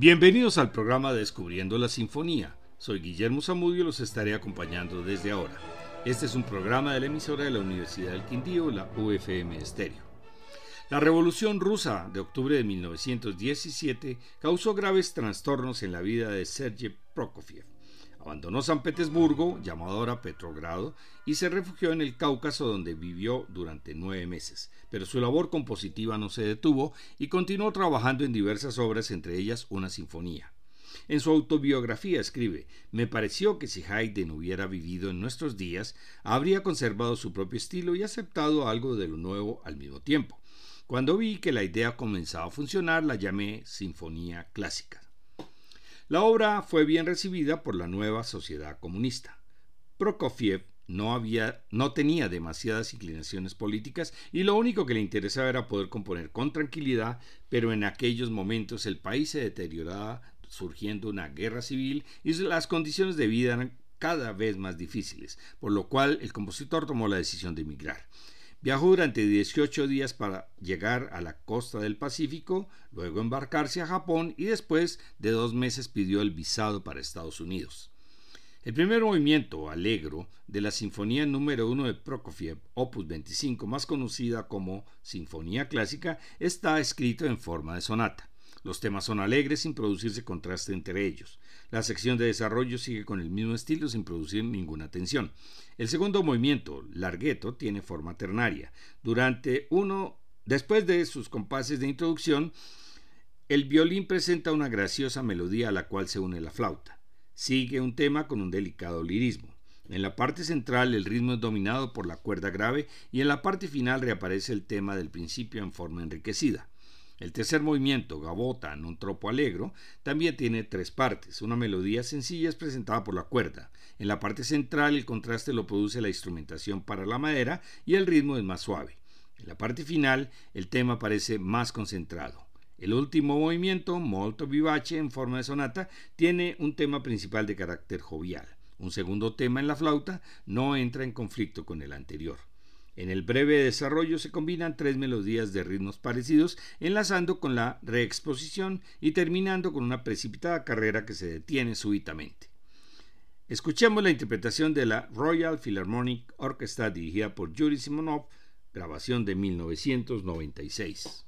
Bienvenidos al programa Descubriendo la Sinfonía. Soy Guillermo Zamudio y los estaré acompañando desde ahora. Este es un programa de la emisora de la Universidad del Quindío, la UFM Estéreo. La Revolución Rusa de octubre de 1917 causó graves trastornos en la vida de Sergei Prokofiev. Abandonó San Petersburgo, llamado ahora Petrogrado, y se refugió en el Cáucaso donde vivió durante nueve meses. Pero su labor compositiva no se detuvo y continuó trabajando en diversas obras, entre ellas una sinfonía. En su autobiografía escribe, me pareció que si Haydn hubiera vivido en nuestros días, habría conservado su propio estilo y aceptado algo de lo nuevo al mismo tiempo. Cuando vi que la idea comenzaba a funcionar, la llamé Sinfonía Clásica. La obra fue bien recibida por la nueva sociedad comunista. Prokofiev no, tenía demasiadas inclinaciones políticas y lo único que le interesaba era poder componer con tranquilidad, pero en aquellos momentos el país se deterioraba surgiendo una guerra civil y las condiciones de vida eran cada vez más difíciles, por lo cual el compositor tomó la decisión de emigrar. Viajó durante 18 días para llegar a la costa del Pacífico, luego embarcarse a Japón y después de dos meses pidió el visado para Estados Unidos. El primer movimiento, Alegro, de la Sinfonía número 1 de Prokofiev, opus 25, más conocida como Sinfonía Clásica, está escrito en forma de sonata. Los temas son alegres sin producirse contraste entre ellos. La sección de desarrollo sigue con el mismo estilo sin producir ninguna tensión. El segundo movimiento, largueto, tiene forma ternaria. Durante uno, después de sus compases de introducción, el violín presenta una graciosa melodía a la cual se une la flauta. Sigue un tema con un delicado lirismo. En la parte central el ritmo es dominado por la cuerda grave y en la parte final reaparece el tema del principio en forma enriquecida. El tercer movimiento, Gabota un tropo alegro, también tiene tres partes. Una melodía sencilla es presentada por la cuerda. En la parte central el contraste lo produce la instrumentación para la madera y el ritmo es más suave. En la parte final el tema parece más concentrado. El último movimiento, molto vivace en forma de sonata, tiene un tema principal de carácter jovial. Un segundo tema en la flauta no entra en conflicto con el anterior. En el breve desarrollo se combinan tres melodías de ritmos parecidos, enlazando con la reexposición y terminando con una precipitada carrera que se detiene súbitamente. Escuchemos la interpretación de la Royal Philharmonic Orchestra dirigida por Yuri Simonov, grabación de 1996.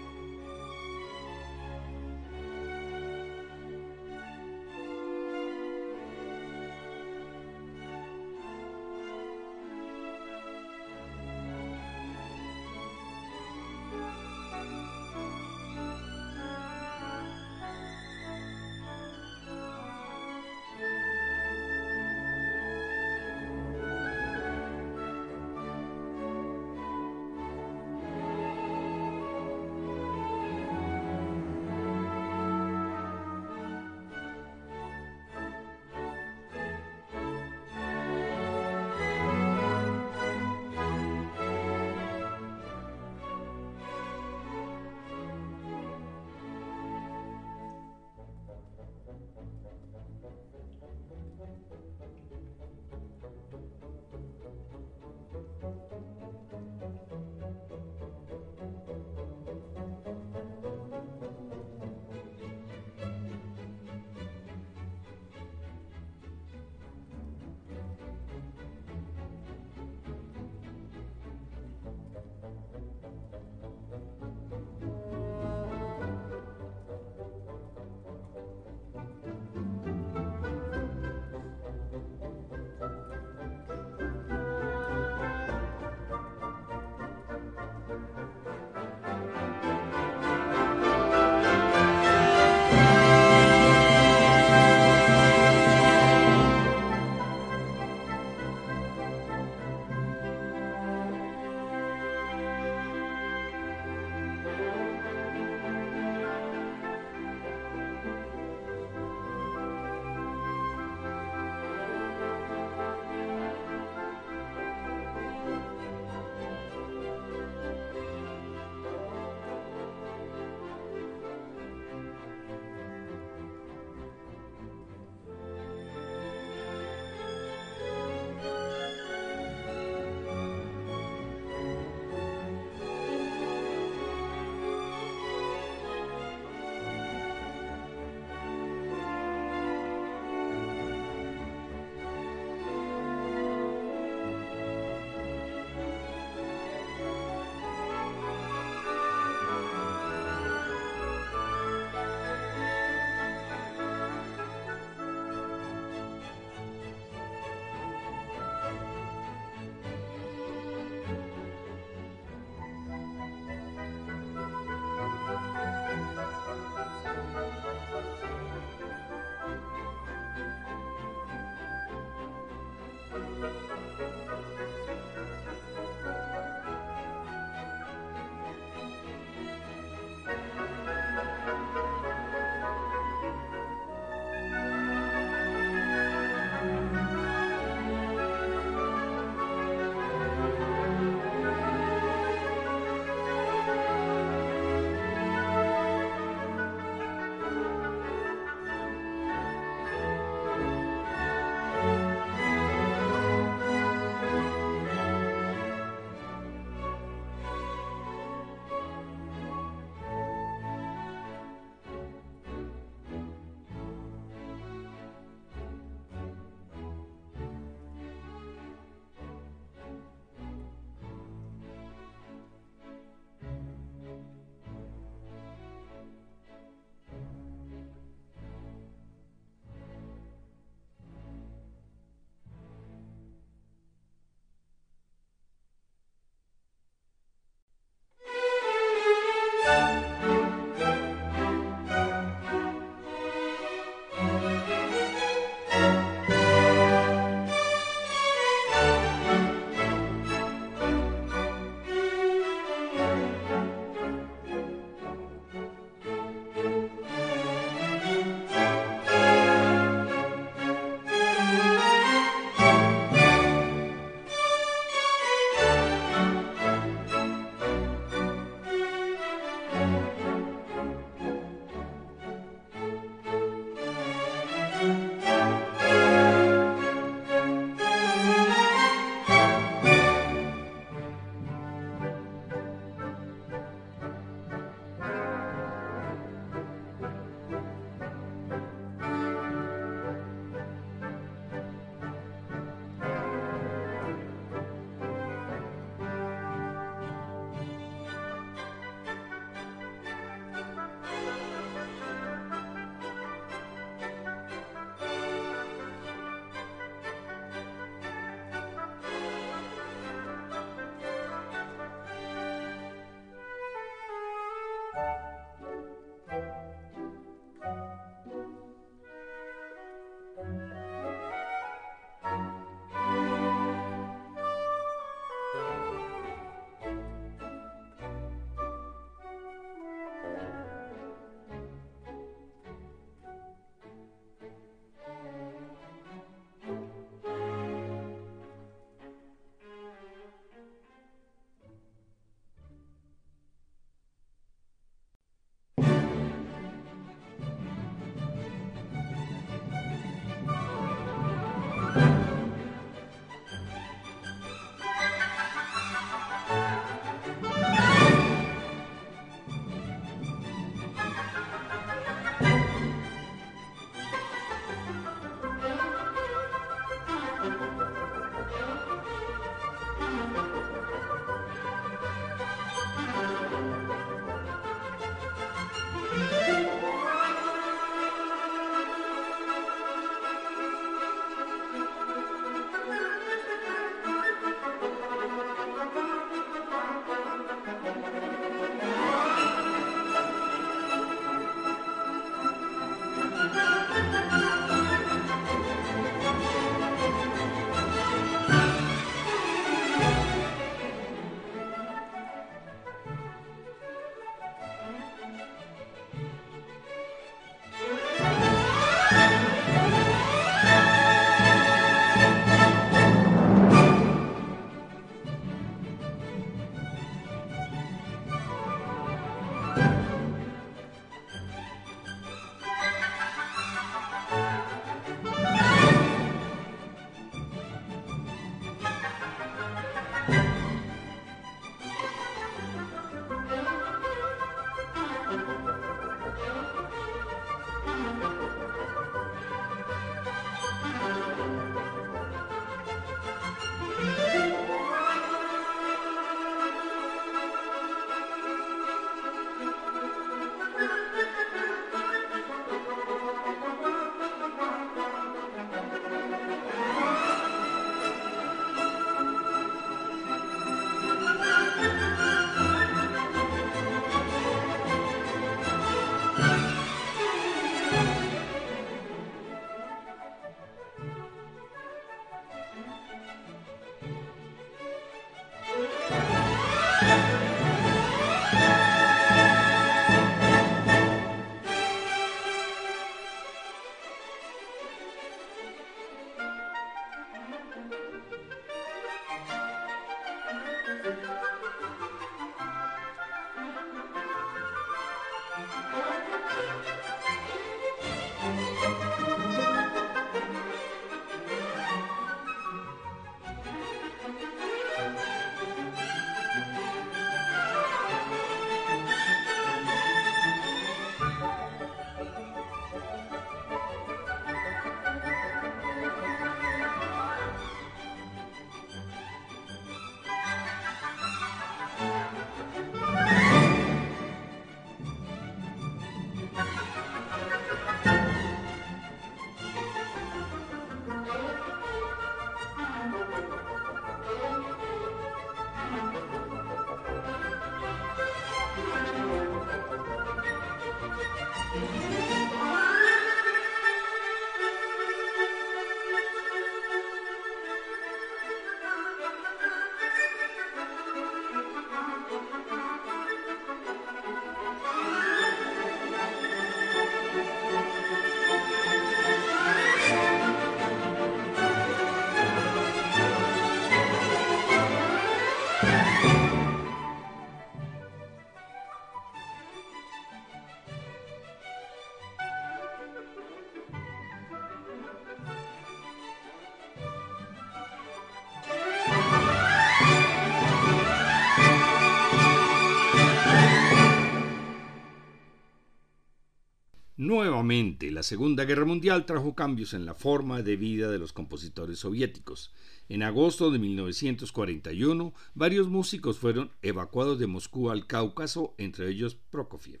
La Segunda Guerra Mundial trajo cambios en la forma de vida de los compositores soviéticos. En agosto de 1941, varios músicos fueron evacuados de Moscú al Cáucaso, entre ellos Prokofiev.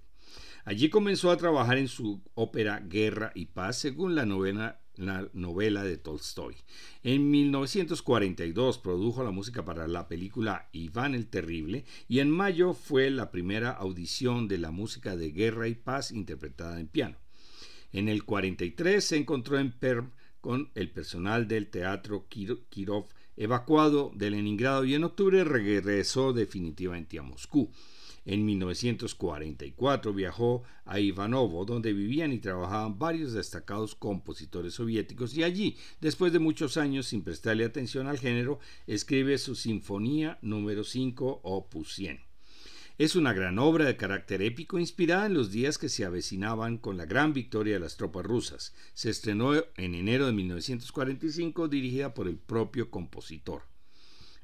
Allí comenzó a trabajar en su ópera Guerra y Paz, según la la novela de Tolstoy. En 1942 produjo la música para la película Iván el Terrible y en mayo fue la primera audición de la música de Guerra y Paz interpretada en piano. En el 43 se encontró en Perm con el personal del Teatro Kirov evacuado de Leningrado y en octubre regresó definitivamente a Moscú. En 1944 viajó a Ivanovo, donde vivían y trabajaban varios destacados compositores soviéticos, y allí, después de muchos años sin prestarle atención al género, escribe su Sinfonía número 5, opus 100. Es una gran obra de carácter épico inspirada en los días que se avecinaban con la gran victoria de las tropas rusas. Se estrenó en enero de 1945 dirigida por el propio compositor.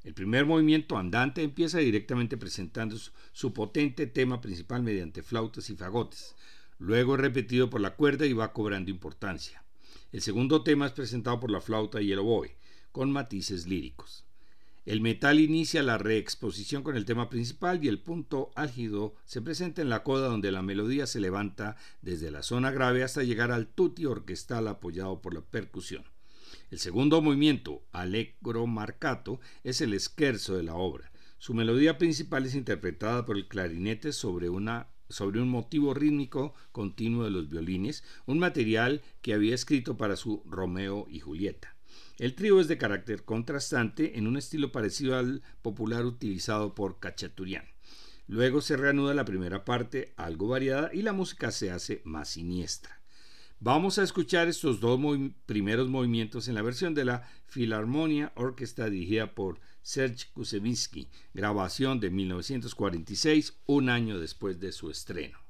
El primer movimiento andante empieza directamente presentando su potente tema principal mediante flautas y fagotes. Luego es repetido por la cuerda y va cobrando importancia. El segundo tema es presentado por la flauta y el oboe, con matices líricos. El metal inicia la reexposición con el tema principal y el punto álgido se presenta en la coda donde la melodía se levanta desde la zona grave hasta llegar al tutti orquestal apoyado por la percusión. El segundo movimiento, Allegro Marcato, es el esquerzo de la obra. Su melodía principal es interpretada por el clarinete sobre, sobre un motivo rítmico continuo de los violines, un material que había escrito para su Romeo y Julieta. El trío es de carácter contrastante en un estilo parecido al popular utilizado por Cachaturian. Luego se reanuda la primera parte, algo variada, y la música se hace más siniestra. Vamos a escuchar estos dos primeros movimientos en la versión de la Filarmonia Orquesta dirigida por Serge Kusevinsky, grabación de 1946, un año después de su estreno.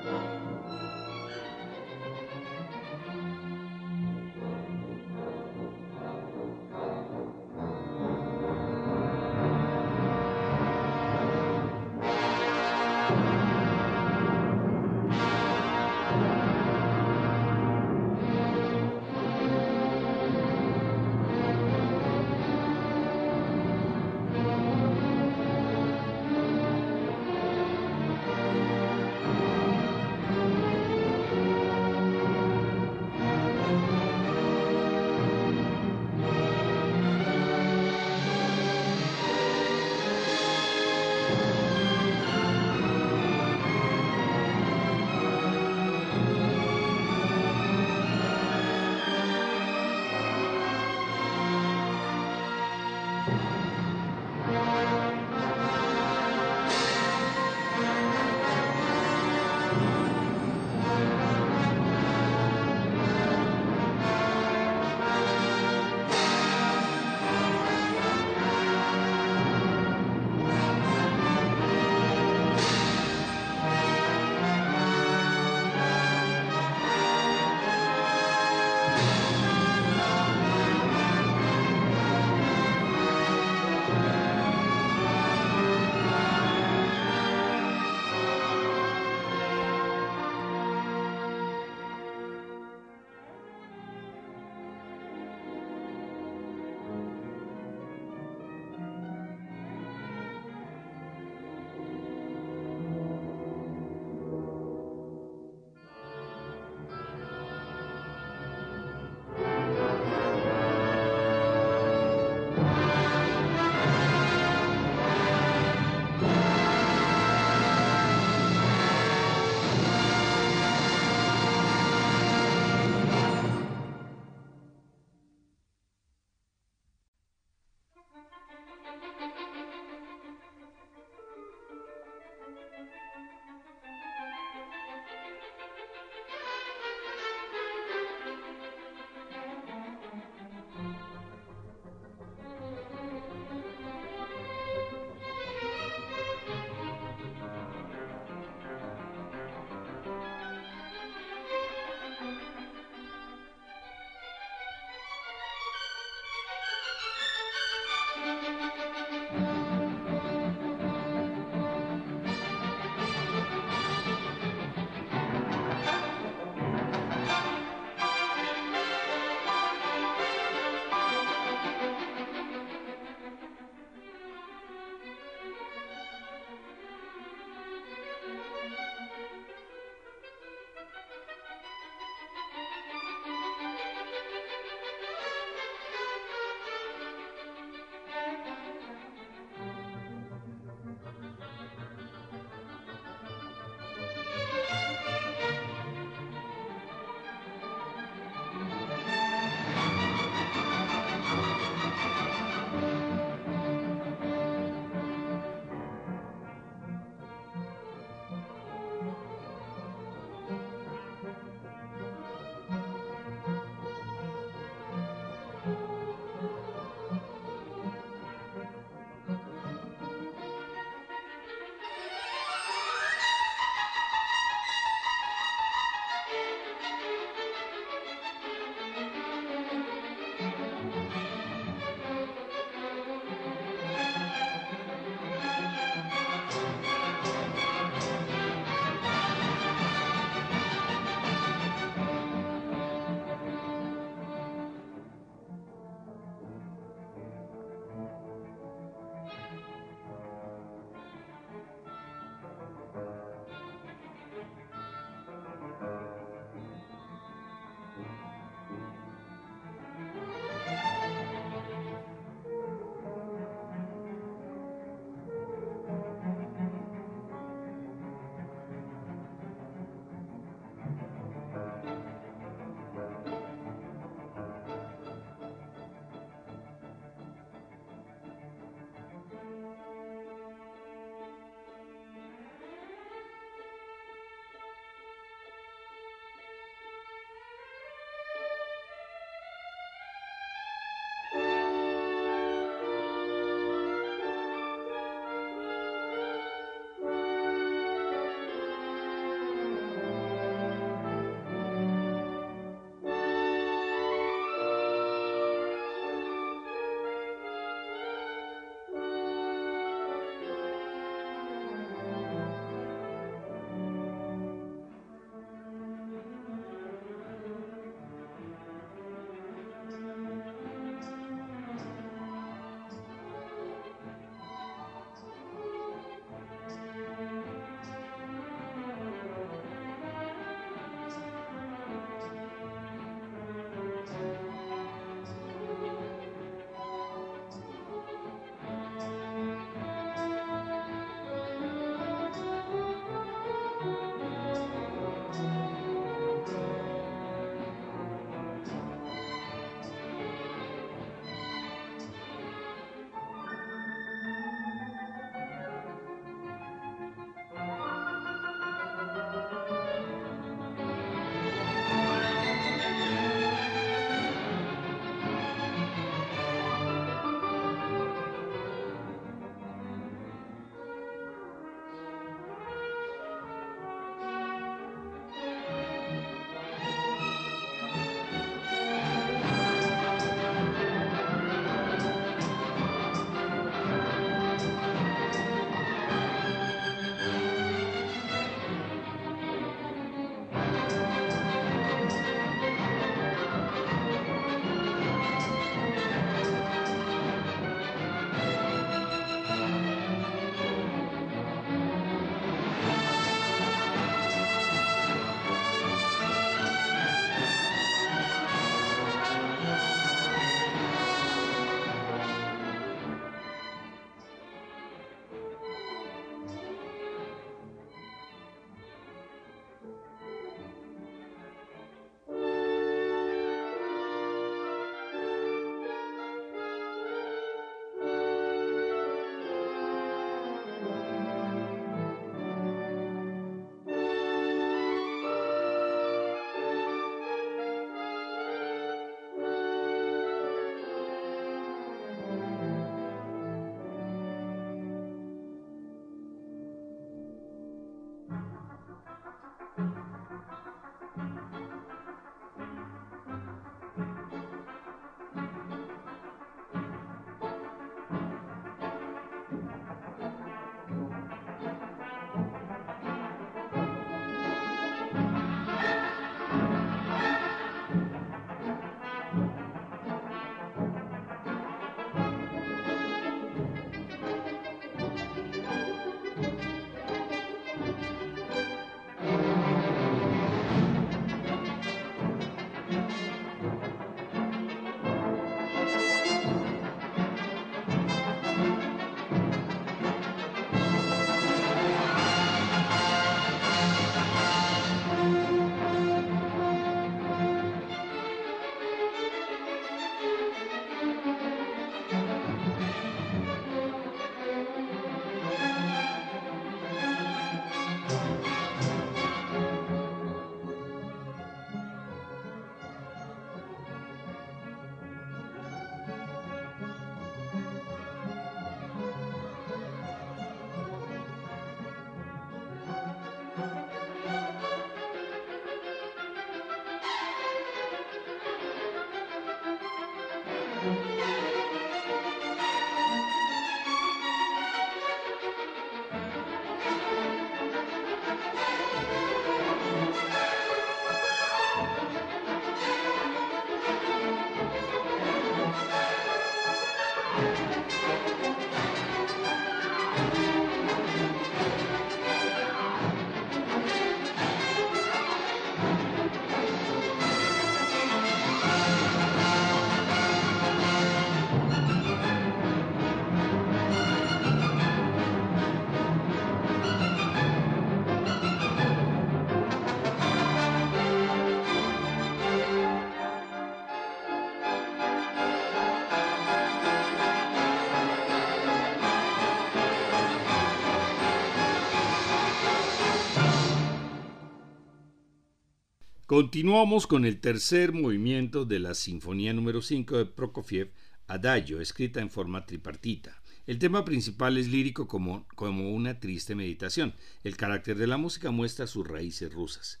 Continuamos con el tercer movimiento de la Sinfonía número 5 de Prokofiev, Adagio, escrita en forma tripartita. El tema principal es lírico como, como una triste meditación. El carácter de la música muestra sus raíces rusas.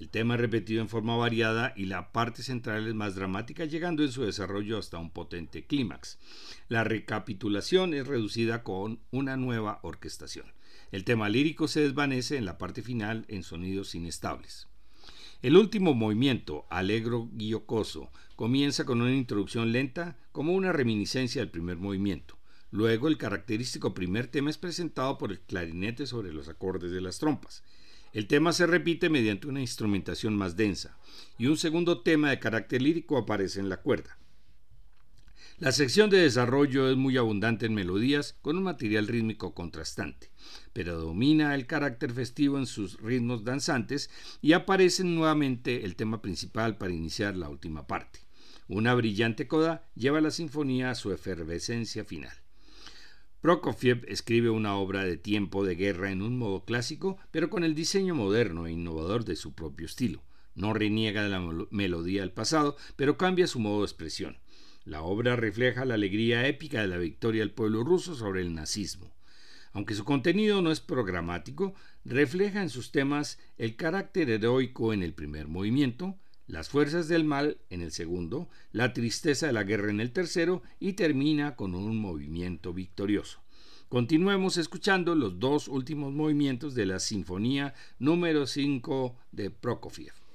El tema es repetido en forma variada y la parte central es más dramática, llegando en su desarrollo hasta un potente clímax. La recapitulación es reducida con una nueva orquestación. El tema lírico se desvanece en la parte final en sonidos inestables. El último movimiento, alegro guiocoso, comienza con una introducción lenta como una reminiscencia del primer movimiento. Luego el característico primer tema es presentado por el clarinete sobre los acordes de las trompas. El tema se repite mediante una instrumentación más densa y un segundo tema de carácter lírico aparece en la cuerda. La sección de desarrollo es muy abundante en melodías con un material rítmico contrastante, pero domina el carácter festivo en sus ritmos danzantes y aparece nuevamente el tema principal para iniciar la última parte. Una brillante coda lleva la sinfonía a su efervescencia final. Prokofiev escribe una obra de tiempo de guerra en un modo clásico, pero con el diseño moderno e innovador de su propio estilo. No reniega de la melodía del pasado, pero cambia su modo de expresión. La obra refleja la alegría épica de la victoria del pueblo ruso sobre el nazismo. Aunque su contenido no es programático, refleja en sus temas el carácter heroico en el primer movimiento, las fuerzas del mal en el segundo, la tristeza de la guerra en el tercero y termina con un movimiento victorioso. Continuemos escuchando los dos últimos movimientos de la Sinfonía número 5 de Prokofiev.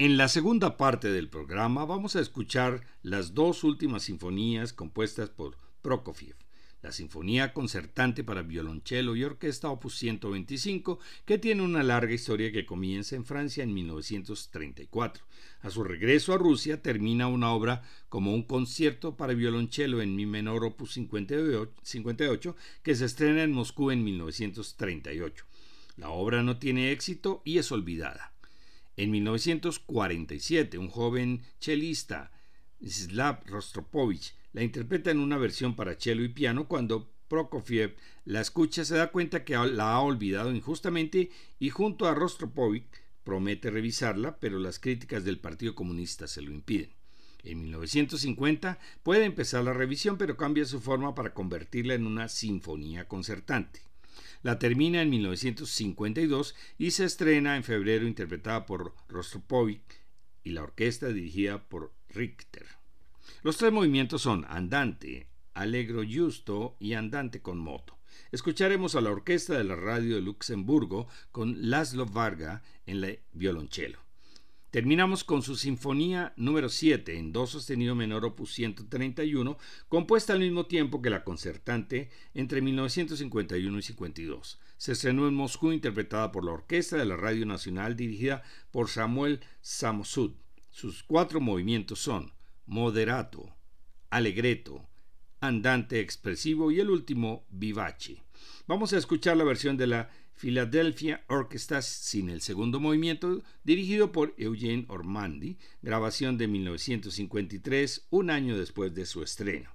En la segunda parte del programa vamos a escuchar las dos últimas sinfonías compuestas por Prokofiev la Sinfonía Concertante para Violonchelo y Orquesta Opus 125, que tiene una larga historia que comienza en Francia en 1934. A su regreso a Rusia termina una obra como un concierto para violonchelo en mi menor Opus 58, que se estrena en Moscú en 1938. La obra no tiene éxito y es olvidada. En 1947, un joven chelista, Slav Rostropovich, la interpreta en una versión para cello y piano cuando Prokofiev la escucha se da cuenta que la ha olvidado injustamente y junto a Rostropovich promete revisarla, pero las críticas del Partido Comunista se lo impiden. En 1950 puede empezar la revisión, pero cambia su forma para convertirla en una sinfonía concertante. La termina en 1952 y se estrena en febrero interpretada por Rostropovich y la orquesta dirigida por Richter. Los tres movimientos son andante, alegro justo y andante con moto. Escucharemos a la orquesta de la radio de Luxemburgo con Laszlo Varga en la violonchelo. Terminamos con su sinfonía número 7 en do sostenido menor opus 131, compuesta al mismo tiempo que la concertante entre 1951 y 52. Se estrenó en Moscú interpretada por la orquesta de la Radio Nacional dirigida por Samuel Samosud. Sus cuatro movimientos son moderato, allegretto, andante expresivo y el último vivace. Vamos a escuchar la versión de la Philadelphia Orchestra sin el segundo movimiento, dirigido por Eugene Ormandy, grabación de 1953, un año después de su estreno.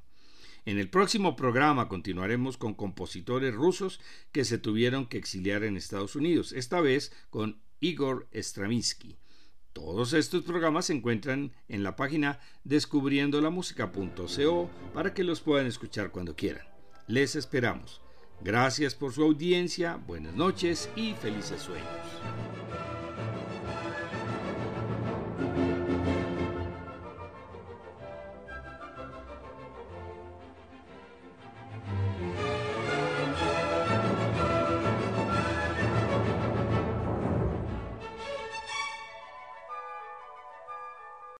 En el próximo programa continuaremos con compositores rusos que se tuvieron que exiliar en Estados Unidos, esta vez con Igor Stravinsky. Todos estos programas se encuentran en la página descubriendolamusica.co para que los puedan escuchar cuando quieran. Les esperamos. Gracias por su audiencia, buenas noches y felices sueños.